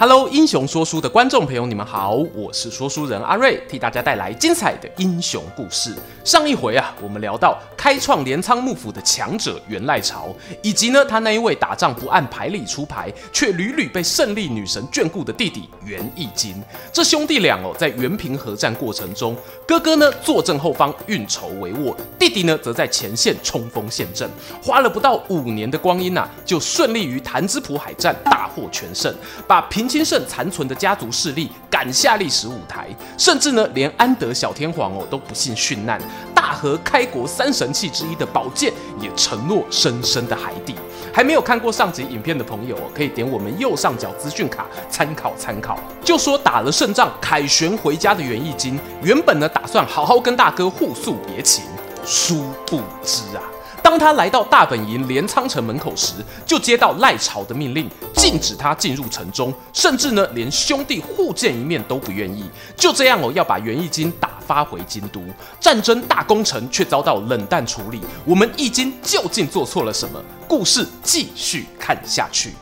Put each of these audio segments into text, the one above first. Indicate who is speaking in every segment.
Speaker 1: Hello，英雄说书的观众朋友，你们好，我是说书人阿瑞，替大家带来精彩的英雄故事。上一回啊，我们聊到开创镰仓幕府的强者源赖朝，以及呢他那一位打仗不按牌理出牌，却屡屡被胜利女神眷顾的弟弟源义经。这兄弟俩哦，在原平合战过程中，哥哥呢坐镇后方运筹帷幄，弟弟呢则在前线冲锋陷阵，花了不到五年的光阴啊，就顺利于潭之浦海战大获全胜，把平。兴盛残存的家族势力赶下历史舞台，甚至呢，连安德小天皇哦都不幸殉难，大和开国三神器之一的宝剑也沉落深深的海底。还没有看过上集影片的朋友，可以点我们右上角资讯卡参考参考。就说打了胜仗，凯旋回家的源义经，原本呢打算好好跟大哥互诉别情，殊不知啊。当他来到大本营镰仓城门口时，就接到赖朝的命令，禁止他进入城中，甚至呢连兄弟互见一面都不愿意。就这样哦，要把源义经打发回京都。战争大功臣却遭到冷淡处理。我们义经究竟做错了什么？故事继续看下去。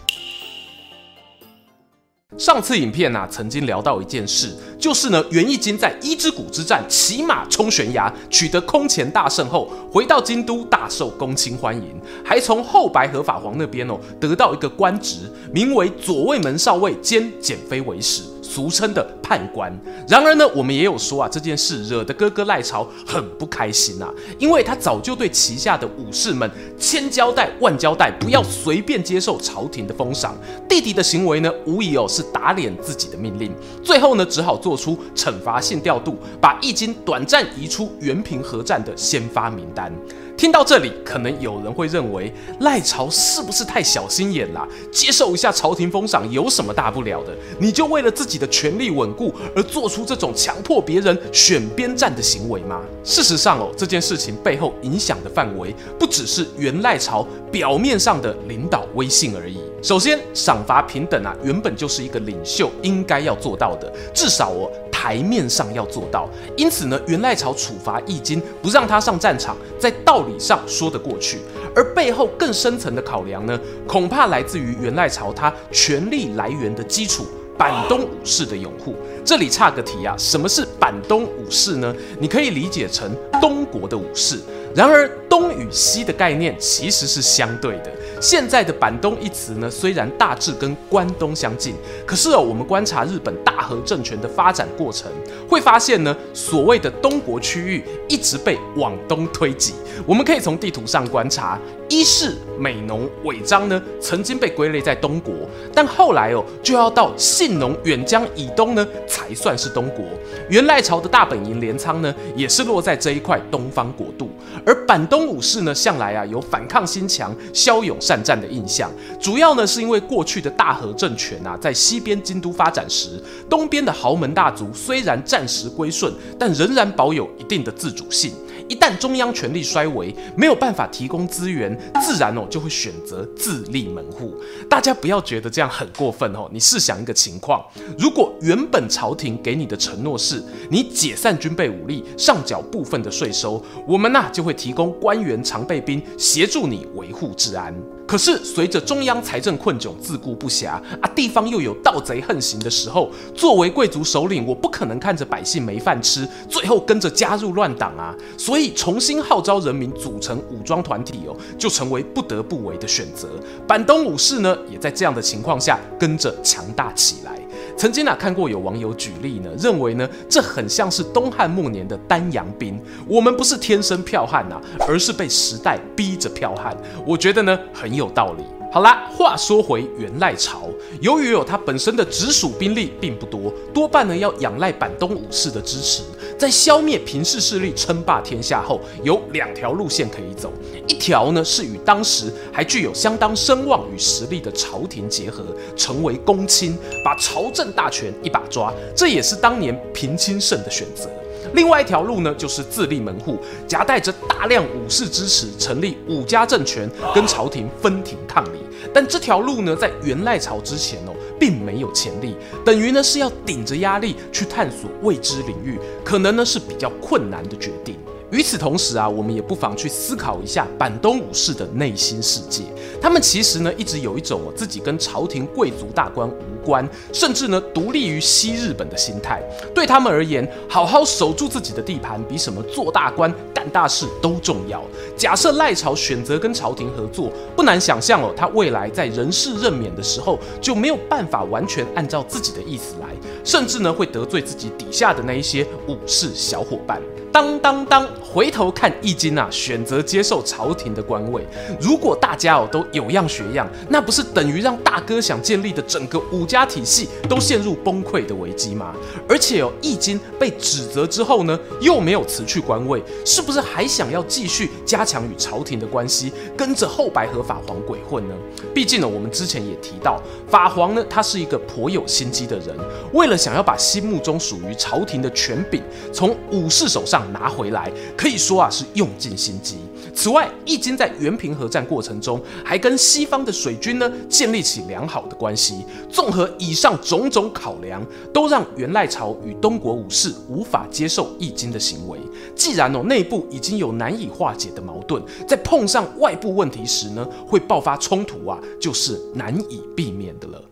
Speaker 1: 上次影片啊，曾经聊到一件事，就是呢，源义经在伊之谷之战骑马冲悬崖，取得空前大胜后，回到京都大受公卿欢迎，还从后白河法皇那边哦得到一个官职，名为左卫门少尉兼检非违使。俗称的判官。然而呢，我们也有说啊，这件事惹得哥哥赖朝很不开心啊，因为他早就对旗下的武士们千交代万交代，不要随便接受朝廷的封赏。弟弟的行为呢，无疑哦是打脸自己的命令。最后呢，只好做出惩罚性调度，把易经短暂移出原平核战的先发名单。听到这里，可能有人会认为赖朝是不是太小心眼啦？接受一下朝廷封赏有什么大不了的？你就为了自己的权力稳固而做出这种强迫别人选边站的行为吗？事实上哦，这件事情背后影响的范围不只是源赖朝表面上的领导威信而已。首先，赏罚平等啊，原本就是一个领袖应该要做到的，至少哦。台面上要做到，因此呢，源赖朝处罚义经，不让他上战场，在道理上说得过去。而背后更深层的考量呢，恐怕来自于源赖朝他权力来源的基础——板东武士的拥护。这里差个题啊，什么是板东武士呢？你可以理解成东国的武士。然而，东与西的概念其实是相对的。现在的板东一词呢，虽然大致跟关东相近，可是哦，我们观察日本大和政权的发展过程，会发现呢，所谓的东国区域一直被往东推挤。我们可以从地图上观察，伊势、美浓、尾张呢，曾经被归类在东国，但后来哦，就要到信浓、远江以东呢，才算是东国。元赖朝的大本营镰仓呢，也是落在这一块东方国度。而板东武士呢，向来啊有反抗心强、骁勇善战的印象。主要呢是因为过去的大和政权啊，在西边京都发展时，东边的豪门大族虽然暂时归顺，但仍然保有一定的自主性。一旦中央权力衰微，没有办法提供资源，自然哦就会选择自立门户。大家不要觉得这样很过分哦。你试想一个情况：如果原本朝廷给你的承诺是，你解散军备武力，上缴部分的税收，我们呐就会提供官员常备兵协助你维护治安。可是，随着中央财政困窘、自顾不暇啊，地方又有盗贼横行的时候，作为贵族首领，我不可能看着百姓没饭吃，最后跟着加入乱党啊！所以，重新号召人民组成武装团体哦，就成为不得不为的选择。板东武士呢，也在这样的情况下跟着强大起来。曾经啊，看过有网友举例呢，认为呢，这很像是东汉末年的丹阳兵。我们不是天生剽悍呐，而是被时代逼着剽悍。我觉得呢，很有道理。好啦，话说回源赖朝，由于有他本身的直属兵力并不多，多半呢要仰赖板东武士的支持。在消灭平氏势力、称霸天下后，有两条路线可以走。一条呢是与当时还具有相当声望与实力的朝廷结合，成为公卿，把朝政大权一把抓，这也是当年平清盛的选择。另外一条路呢，就是自立门户，夹带着大量武士支持，成立武家政权，跟朝廷分庭抗礼。但这条路呢，在元赖朝之前哦，并没有潜力，等于呢是要顶着压力去探索未知领域，可能呢是比较困难的决定。与此同时啊，我们也不妨去思考一下板东武士的内心世界。他们其实呢，一直有一种自己跟朝廷贵族大官无关，甚至呢独立于西日本的心态。对他们而言，好好守住自己的地盘，比什么做大官、干大事都重要。假设赖朝选择跟朝廷合作，不难想象哦，他未来在人事任免的时候，就没有办法完全按照自己的意思来，甚至呢会得罪自己底下的那一些武士小伙伴。当当当，回头看易经啊，选择接受朝廷的官位。如果大家哦都有样学样，那不是等于让大哥想建立的整个武家体系都陷入崩溃的危机吗？而且哦，易经被指责之后呢，又没有辞去官位，是不是还想要继续加强与朝廷的关系，跟着后白河法皇鬼混呢？毕竟呢，我们之前也提到，法皇呢，他是一个颇有心机的人，为了想要把心目中属于朝廷的权柄从武士手上。拿回来可以说啊是用尽心机。此外，义经在原平合战过程中，还跟西方的。水军呢建立起良好的。关系。综合以上种种考量，都让元赖朝与东国武士无法接受义经的。行为。既然哦内部已经有难以化解的。矛盾，在碰上外部问题时呢，会爆发冲突啊，就是难以避免的。了。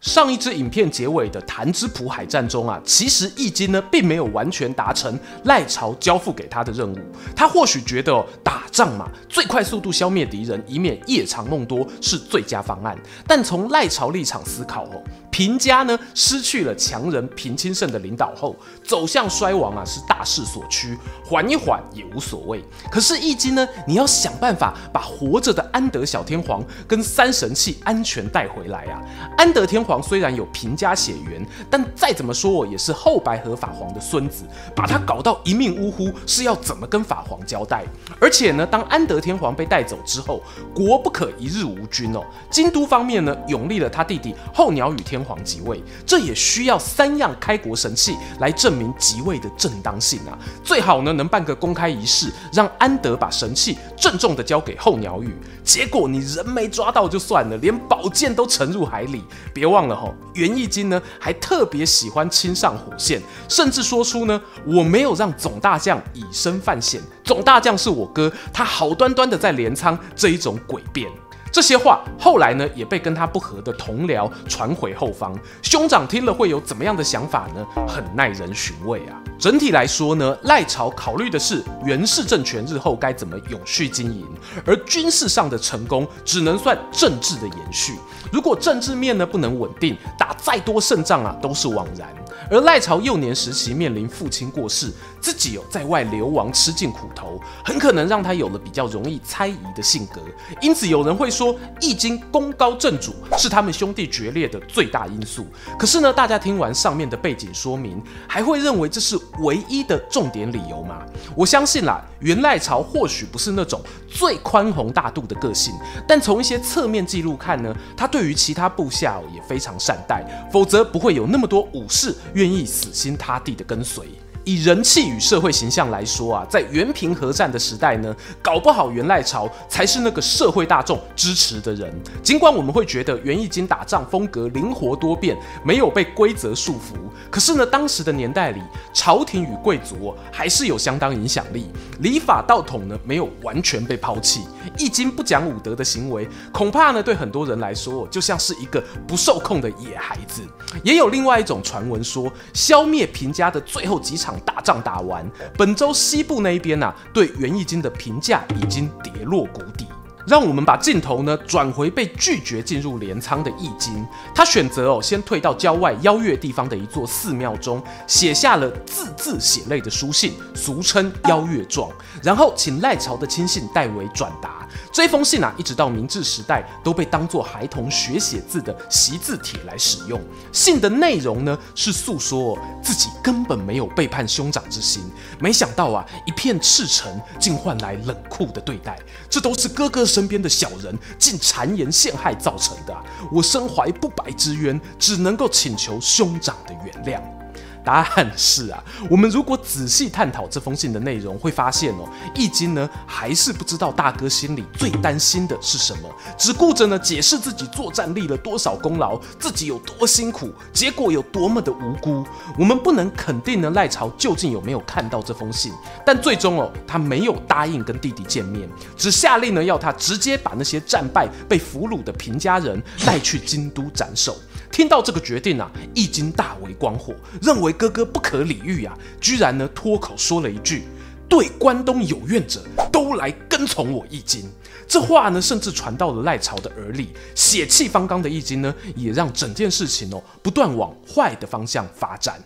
Speaker 1: 上一支影片结尾的潭之浦海战中啊，其实易经呢并没有完全达成赖朝交付给他的任务。他或许觉得，打仗嘛，最快速度消灭敌人，以免夜长梦多是最佳方案。但从赖朝立场思考哦。平家呢失去了强人平清盛的领导后，走向衰亡啊，是大势所趋，缓一缓也无所谓。可是义经呢，你要想办法把活着的安德小天皇跟三神器安全带回来啊。安德天皇虽然有平家血缘，但再怎么说我也是后白河法皇的孙子，把他搞到一命呜呼，是要怎么跟法皇交代？而且呢，当安德天皇被带走之后，国不可一日无君哦。京都方面呢，拥立了他弟弟后鸟羽天皇。皇即位，这也需要三样开国神器来证明即位的正当性啊！最好呢能办个公开仪式，让安德把神器郑重的交给候鸟羽。结果你人没抓到就算了，连宝剑都沉入海里。别忘了吼，元义经呢还特别喜欢亲上火线，甚至说出呢我没有让总大将以身犯险，总大将是我哥，他好端端的在镰仓这一种诡辩。这些话后来呢，也被跟他不合的同僚传回后方。兄长听了会有怎么样的想法呢？很耐人寻味啊。整体来说呢，赖朝考虑的是源氏政权日后该怎么永续经营，而军事上的成功只能算政治的延续。如果政治面呢不能稳定，打再多胜仗啊都是枉然。而赖朝幼年时期面临父亲过世，自己有在外流亡，吃尽苦头，很可能让他有了比较容易猜疑的性格。因此有人会说，易经功高震主是他们兄弟决裂的最大因素。可是呢，大家听完上面的背景说明，还会认为这是唯一的重点理由吗？我相信啦，元赖朝或许不是那种最宽宏大度的个性，但从一些侧面记录看呢，他对于其他部下也非常善待，否则不会有那么多武士。愿意死心塌地的跟随。以人气与社会形象来说啊，在源平合战的时代呢，搞不好元赖朝才是那个社会大众支持的人。尽管我们会觉得元义经打仗风格灵活多变，没有被规则束缚，可是呢，当时的年代里，朝廷与贵族还是有相当影响力，礼法道统呢没有完全被抛弃。义经不讲武德的行为，恐怕呢对很多人来说，就像是一个不受控的野孩子。也有另外一种传闻说，消灭平家的最后几场。大仗打完，本州西部那一边啊，对元义经的评价已经跌落谷底。让我们把镜头呢转回被拒绝进入镰仓的义经，他选择哦先退到郊外邀月地方的一座寺庙中，写下了字字血泪的书信，俗称邀月状，然后请赖朝的亲信代为转达。这封信啊，一直到明治时代都被当作孩童学写字的习字帖来使用。信的内容呢，是诉说自己根本没有背叛兄长之心，没想到啊，一片赤诚竟换来冷酷的对待。这都是哥哥身边的小人竟谗言陷害造成的。我身怀不白之冤，只能够请求兄长的原谅。答案是啊，我们如果仔细探讨这封信的内容，会发现哦，易经呢还是不知道大哥心里最担心的是什么，只顾着呢解释自己作战立了多少功劳，自己有多辛苦，结果有多么的无辜。我们不能肯定呢赖朝究竟有没有看到这封信，但最终哦，他没有答应跟弟弟见面，只下令呢要他直接把那些战败被俘虏的平家人带去京都斩首。听到这个决定啊，义经大为光火，认为哥哥不可理喻啊，居然呢脱口说了一句：“对关东有怨者，都来跟从我易经。”这话呢，甚至传到了赖朝的耳里，血气方刚的易经呢，也让整件事情哦不断往坏的方向发展。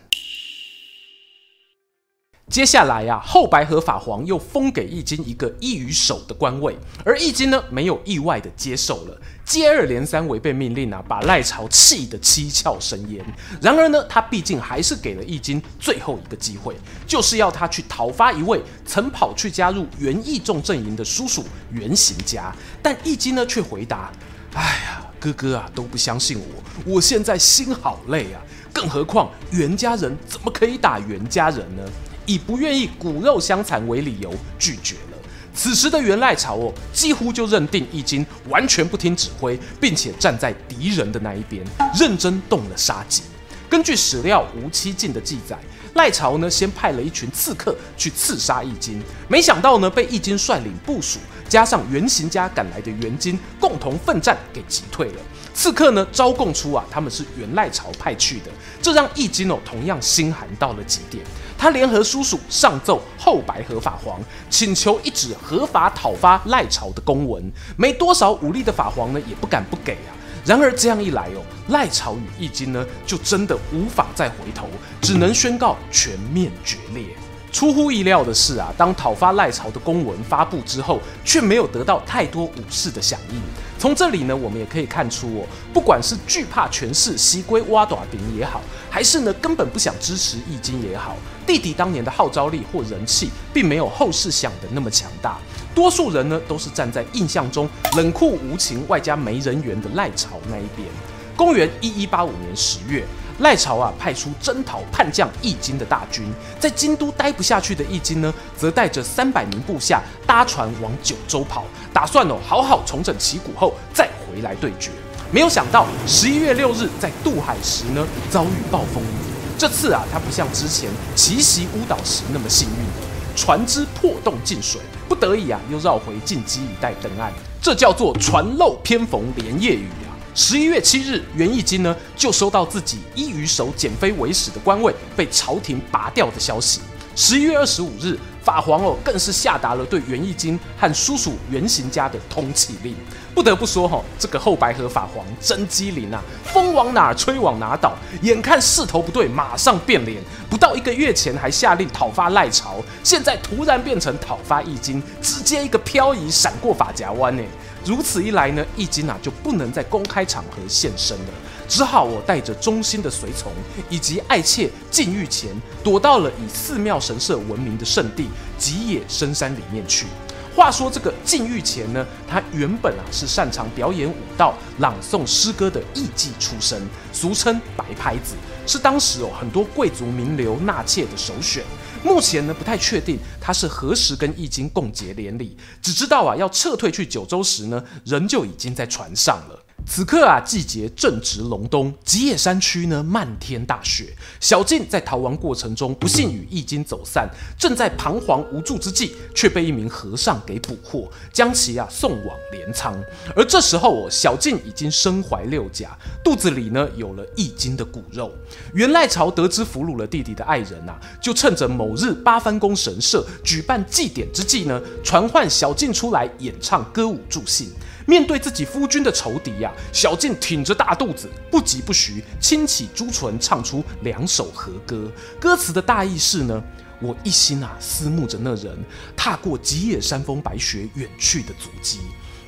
Speaker 1: 接下来呀、啊，后白河法皇又封给义经一个一于守的官位，而义经呢，没有意外的接受了，接二连三违背命令啊，把赖朝气得七窍生烟。然而呢，他毕竟还是给了义经最后一个机会，就是要他去讨伐一位曾跑去加入源义仲阵营的叔叔源行家。但义经呢，却回答：“哎呀，哥哥啊，都不相信我，我现在心好累啊，更何况源家人怎么可以打源家人呢？”以不愿意骨肉相残为理由拒绝了。此时的源赖朝哦，几乎就认定义经完全不听指挥，并且站在敌人的那一边，认真动了杀机。根据史料吴七进的记载，赖朝呢先派了一群刺客去刺杀易经，没想到呢被易经率领部署加上原行家赶来的援军共同奋战给击退了。刺客呢招供出啊他们是源赖朝派去的，这让义经哦同样心寒到了极点。他联合叔叔上奏后白河法皇，请求一纸合法讨伐赖朝的公文。没多少武力的法皇呢，也不敢不给啊。然而这样一来哦，赖朝与义经呢，就真的无法再回头，只能宣告全面决裂。出乎意料的是啊，当讨伐赖朝的公文发布之后，却没有得到太多武士的响应。从这里呢，我们也可以看出哦，不管是惧怕权势西归挖短柄也好，还是呢根本不想支持义经也好，弟弟当年的号召力或人气，并没有后世想的那么强大。多数人呢都是站在印象中冷酷无情、外加没人缘的赖朝那一边。公元一一八五年十月。赖朝啊，派出征讨叛将义经的大军，在京都待不下去的义经呢，则带着三百名部下搭船往九州跑，打算哦好好重整旗鼓后再回来对决。没有想到十一月六日在渡海时呢，遭遇暴风雨。这次啊，他不像之前奇袭乌岛时那么幸运，船只破洞进水，不得已啊又绕回近畿一带登岸。这叫做船漏偏逢连夜雨。十一月七日，源义经呢就收到自己一于守简妃为使的官位被朝廷拔掉的消息。十一月二十五日，法皇哦更是下达了对源义经和叔叔源行家的通缉令。不得不说哈、哦，这个后白河法皇真机灵啊，风往哪吹往哪倒，眼看势头不对，马上变脸。不到一个月前还下令讨伐赖朝，现在突然变成讨伐义经，直接一个漂移闪过法夹湾呢。如此一来呢，易经啊就不能在公开场合现身了，只好我带着忠心的随从以及爱妾靳玉干，躲到了以寺庙神社闻名的圣地吉野深山里面去。话说这个禁欲前呢，他原本啊是擅长表演武道、朗诵诗歌的艺妓出身，俗称白拍子，是当时哦很多贵族名流纳妾的首选。目前呢，不太确定他是何时跟易经共结连理，只知道啊，要撤退去九州时呢，人就已经在船上了。此刻啊，季节正值隆冬，吉野山区呢漫天大雪。小静在逃亡过程中不幸与易经走散，正在彷徨无助之际，却被一名和尚给捕获，将其啊送往镰仓。而这时候哦，小静已经身怀六甲，肚子里呢有了易经的骨肉。源赖朝得知俘虏了弟弟的爱人啊，就趁着某日八幡宫神社举办祭典之际呢，传唤小静出来演唱歌舞助兴。面对自己夫君的仇敌呀、小静挺着大肚子，不疾不徐，轻启朱唇，唱出两首和歌。歌词的大意是呢：我一心啊思慕着那人，踏过吉野山峰白雪远去的足迹。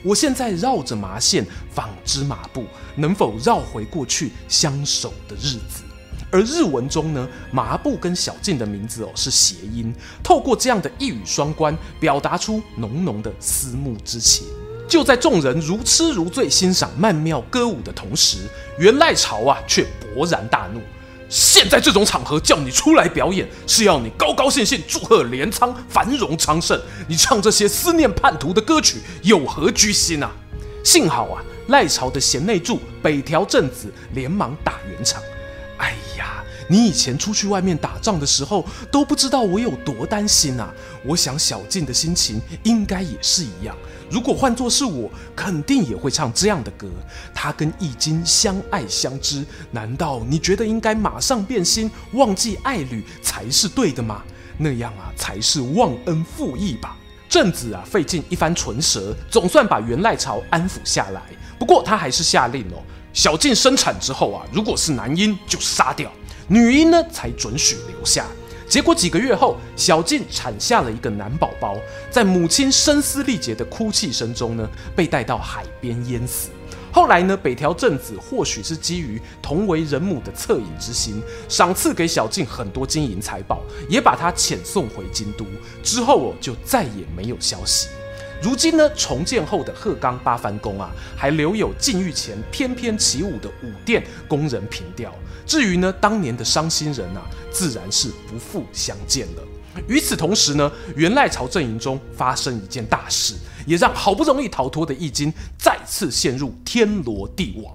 Speaker 1: 我现在绕着麻线纺织麻布，能否绕回过去相守的日子？而日文中呢，麻布跟小静的名字哦是谐音，透过这样的一语双关，表达出浓浓的思慕之情。就在众人如痴如醉欣赏曼妙歌舞的同时，源赖朝啊却勃然大怒。现在这种场合叫你出来表演，是要你高高兴兴祝贺镰仓繁荣昌盛。你唱这些思念叛徒的歌曲，有何居心啊？幸好啊，赖朝的贤内助北条政子连忙打圆场。哎呀！你以前出去外面打仗的时候，都不知道我有多担心啊！我想小静的心情应该也是一样。如果换作是我，肯定也会唱这样的歌。他跟易经相爱相知，难道你觉得应该马上变心，忘记爱侣才是对的吗？那样啊，才是忘恩负义吧。政子啊，费尽一番唇舌，总算把元赖朝安抚下来。不过他还是下令哦，小静生产之后啊，如果是男婴，就杀掉。女婴呢，才准许留下。结果几个月后，小静产下了一个男宝宝，在母亲声嘶力竭的哭泣声中呢，被带到海边淹死。后来呢，北条政子或许是基于同为人母的恻隐之心，赏赐给小静很多金银财宝，也把她遣送回京都。之后哦，就再也没有消息。如今呢，重建后的鹤冈八幡宫啊，还留有禁欲前翩翩起舞的舞殿供人凭吊。至于呢，当年的伤心人啊，自然是不复相见了。与此同时呢，元赖朝阵营中发生一件大事，也让好不容易逃脱的义经再次陷入天罗地网。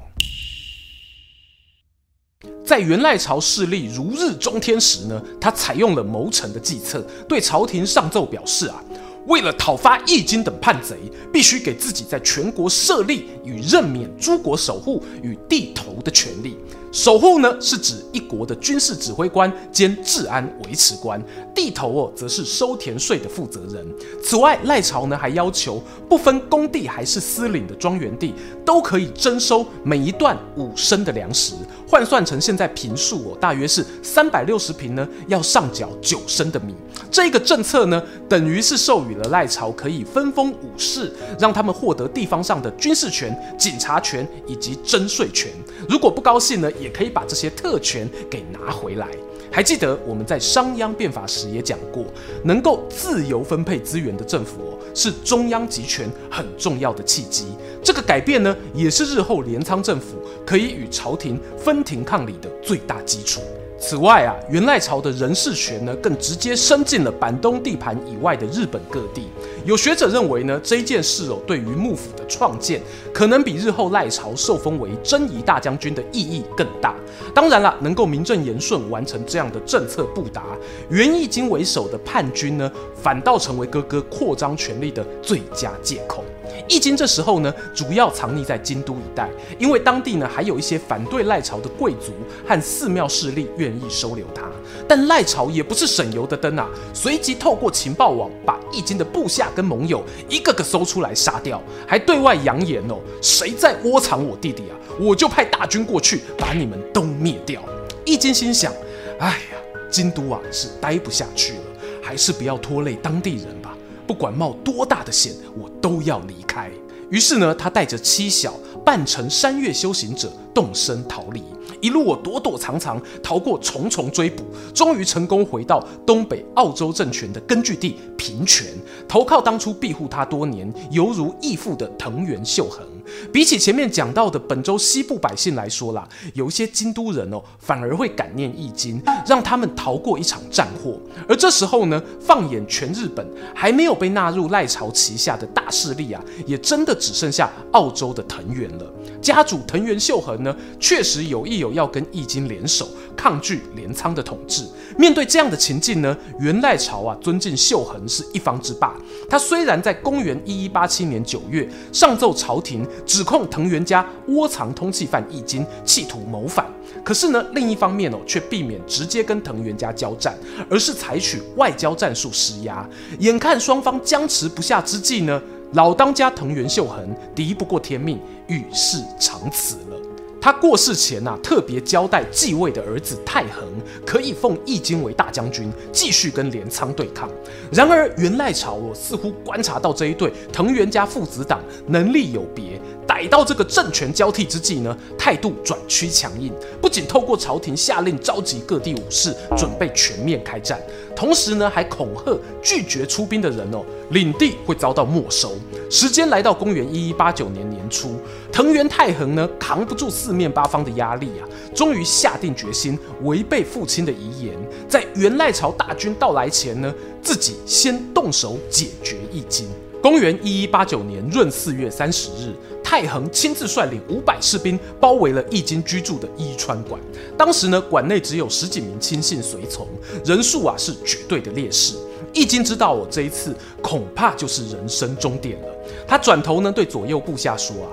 Speaker 1: 在元赖朝势力如日中天时呢，他采用了谋臣的计策，对朝廷上奏表示啊。为了讨伐易经等叛贼，必须给自己在全国设立与任免诸国守护与地头的权利。守护呢，是指一国的军事指挥官兼治安维持官；地头哦，则是收田税的负责人。此外，赖朝呢还要求不分公地还是私领的庄园地，都可以征收每一段五升的粮食，换算成现在平数哦，大约是三百六十平呢，要上缴九升的米。这个政策呢，等于是授予了赖朝可以分封武士，让他们获得地方上的军事权、警察权以及征税权。如果不高兴呢，也可以把这些特权给拿回来。还记得我们在商鞅变法时也讲过，能够自由分配资源的政府哦，是中央集权很重要的契机。这个改变呢，也是日后镰仓政府可以与朝廷分庭抗礼的最大基础。此外啊，元赖朝的人事权呢，更直接伸进了板东地盘以外的日本各地。有学者认为呢，这件事哦，对于幕府的创建，可能比日后赖朝受封为征夷大将军的意义更大。当然了，能够名正言顺完成这样的政策布达，源义经为首的叛军呢，反倒成为哥哥扩张权力的最佳借口。义经这时候呢，主要藏匿在京都一带，因为当地呢还有一些反对赖朝的贵族和寺庙势力愿意收留他。但赖朝也不是省油的灯啊，随即透过情报网把义经的部下跟盟友一个个搜出来杀掉，还对外扬言哦，谁在窝藏我弟弟啊，我就派大军过去把你们都灭掉。义经心想，哎呀，京都啊是待不下去了，还是不要拖累当地人吧。不管冒多大的险，我都要离开。于是呢，他带着妻小，扮成山岳修行者，动身逃离。一路我躲躲藏藏，逃过重重追捕，终于成功回到东北澳洲政权的根据地平泉，投靠当初庇护他多年、犹如义父的藤原秀衡。比起前面讲到的本州西部百姓来说啦，有一些京都人哦，反而会感念义经，让他们逃过一场战祸。而这时候呢，放眼全日本，还没有被纳入赖朝旗下的大势力啊，也真的只剩下澳洲的藤原了。家主藤原秀衡呢，确实有意有要跟义经联手抗拒镰仓的统治。面对这样的情境呢，源赖朝啊，尊敬秀衡是一方之霸。他虽然在公元一一八七年九月上奏朝廷。指控藤原家窝藏通缉犯义经，企图谋反。可是呢，另一方面哦，却避免直接跟藤原家交战，而是采取外交战术施压。眼看双方僵持不下之际呢，老当家藤原秀衡敌不过天命，与世长辞了。他过世前呐、特别交代继位的儿子太恒可以奉义经为大将军，继续跟镰仓对抗。然而源赖朝我，似乎观察到这一对藤原家父子党能力有别。逮到这个政权交替之际呢，态度转趋强硬，不仅透过朝廷下令召集各地武士，准备全面开战，同时呢，还恐吓拒绝出兵的人哦，领地会遭到没收。时间来到公元一一八九年年初，藤原太衡呢扛不住四面八方的压力啊，终于下定决心违背父亲的遗言，在元赖朝大军到来前呢，自己先动手解决一金。公元一一八九年闰四月三十日，太恒亲自率领五百士兵包围了义经居住的伊川馆。当时呢，馆内只有十几名亲信随从，人数啊是绝对的劣势。义经知道我这一次恐怕就是人生终点了。他转头呢对左右部下说啊：“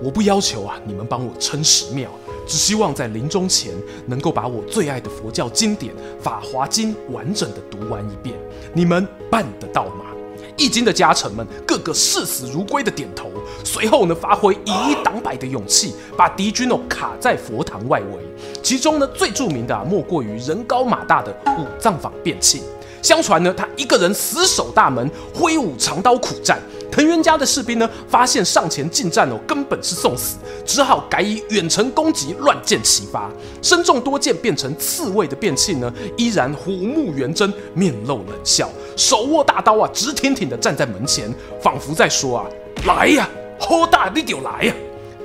Speaker 1: 我不要求啊你们帮我撑十庙，只希望在临终前能够把我最爱的佛教经典《法华经》完整的读完一遍。你们办得到吗？”易经的家臣们个个视死如归的点头，随后呢，发挥以一挡百的勇气，把敌军哦卡在佛堂外围。其中呢，最著名的啊，莫过于人高马大的五藏坊变庆。相传呢，他一个人死守大门，挥舞长刀苦战。藤原家的士兵呢，发现上前进战哦，根本是送死，只好改以远程攻击，乱箭齐发。身中多箭变成刺猬的变庆呢，依然虎目圆睁，面露冷笑。手握大刀啊，直挺挺地站在门前，仿佛在说啊：“来呀，好大你就来呀！”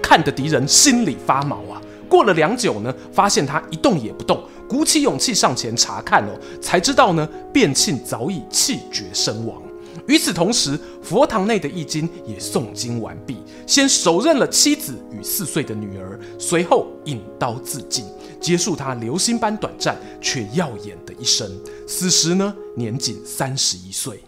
Speaker 1: 看得敌人心里发毛啊。过了良久呢，发现他一动也不动，鼓起勇气上前查看哦，才知道呢，变庆早已气绝身亡。与此同时，佛堂内的义经也诵经完毕，先手刃了妻子与四岁的女儿，随后引刀自尽。结束他流星般短暂却耀眼的一生，死时呢，年仅三十一岁。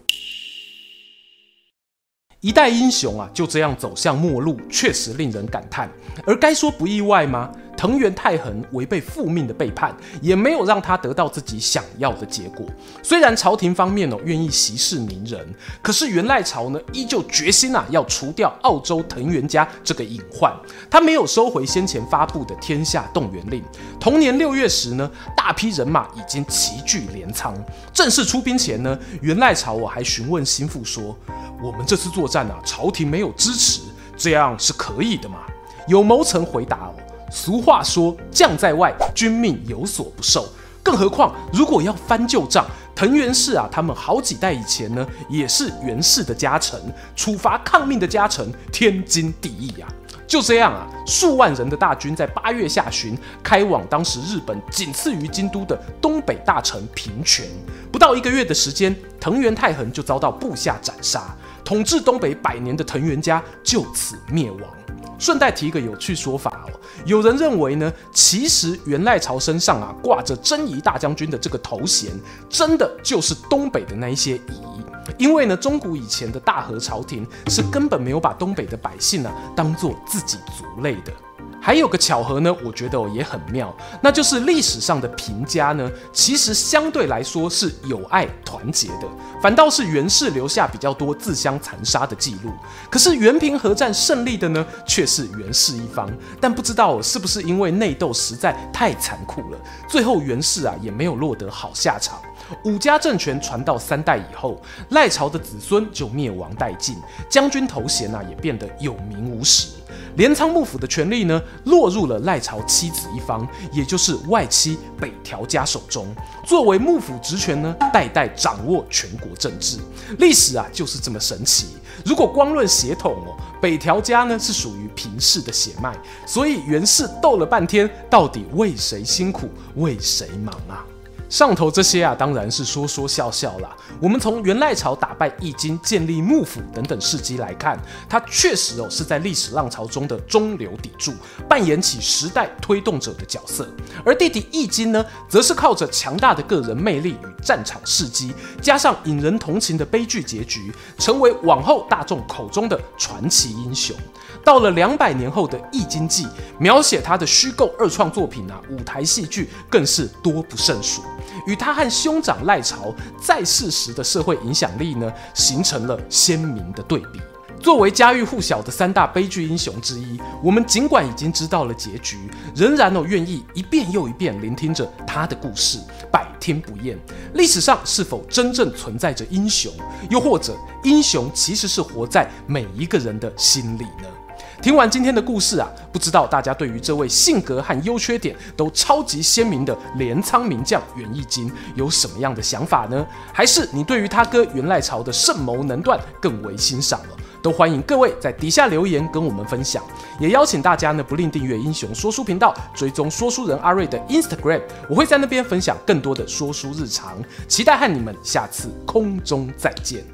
Speaker 1: 一代英雄啊，就这样走向末路，确实令人感叹。而该说不意外吗？藤原太衡违背父命的背叛，也没有让他得到自己想要的结果。虽然朝廷方面哦愿意息事宁人，可是元赖朝呢依旧决心啊要除掉奥州藤原家这个隐患。他没有收回先前发布的天下动员令。同年六月时呢，大批人马已经齐聚镰仓。正式出兵前呢，元赖朝我还询问心腹说：“我们这次作战啊，朝廷没有支持，这样是可以的吗？”有谋臣回答哦。俗话说，将在外，君命有所不受。更何况，如果要翻旧账，藤原氏啊，他们好几代以前呢，也是源氏的家臣，处罚抗命的家臣，天经地义呀、啊。就这样啊，数万人的大军在八月下旬开往当时日本仅次于京都的东北大城平泉。不到一个月的时间，藤原太衡就遭到部下斩杀，统治东北百年的藤原家就此灭亡。顺带提一个有趣说法哦，有人认为呢，其实元赖朝身上啊挂着征夷大将军的这个头衔，真的就是东北的那一些夷。因为呢，中古以前的大和朝廷是根本没有把东北的百姓呢当做自己族类的。还有个巧合呢，我觉得也很妙，那就是历史上的平家呢，其实相对来说是友爱团结的，反倒是源氏留下比较多自相残杀的记录。可是源平合战胜利的呢，却是源氏一方。但不知道是不是因为内斗实在太残酷了，最后源氏啊也没有落得好下场。武家政权传到三代以后，赖朝的子孙就灭亡殆尽，将军头衔啊也变得有名无实。镰仓幕府的权力呢，落入了赖朝妻子一方，也就是外戚北条家手中。作为幕府职权呢，代代掌握全国政治。历史啊，就是这么神奇。如果光论血统哦，北条家呢是属于平氏的血脉，所以源氏斗了半天，到底为谁辛苦，为谁忙啊？上头这些啊，当然是说说笑笑啦。我们从元赖朝打败义经、建立幕府等等事迹来看，他确实哦是在历史浪潮中的中流砥柱，扮演起时代推动者的角色。而弟弟义经呢，则是靠着强大的个人魅力与战场事迹，加上引人同情的悲剧结局，成为往后大众口中的传奇英雄。到了两百年后的《义经记》，描写他的虚构二创作品啊，舞台戏剧更是多不胜数。与他和兄长赖朝在世时的社会影响力呢，形成了鲜明的对比。作为家喻户晓的三大悲剧英雄之一，我们尽管已经知道了结局，仍然哦愿意一遍又一遍聆听着他的故事，百听不厌。历史上是否真正存在着英雄？又或者英雄其实是活在每一个人的心里呢？听完今天的故事啊，不知道大家对于这位性格和优缺点都超级鲜明的镰仓名将源义经有什么样的想法呢？还是你对于他哥源赖朝的圣谋能断更为欣赏了？都欢迎各位在底下留言跟我们分享，也邀请大家呢不吝订阅英雄说书频道，追踪说书人阿瑞的 Instagram，我会在那边分享更多的说书日常，期待和你们下次空中再见。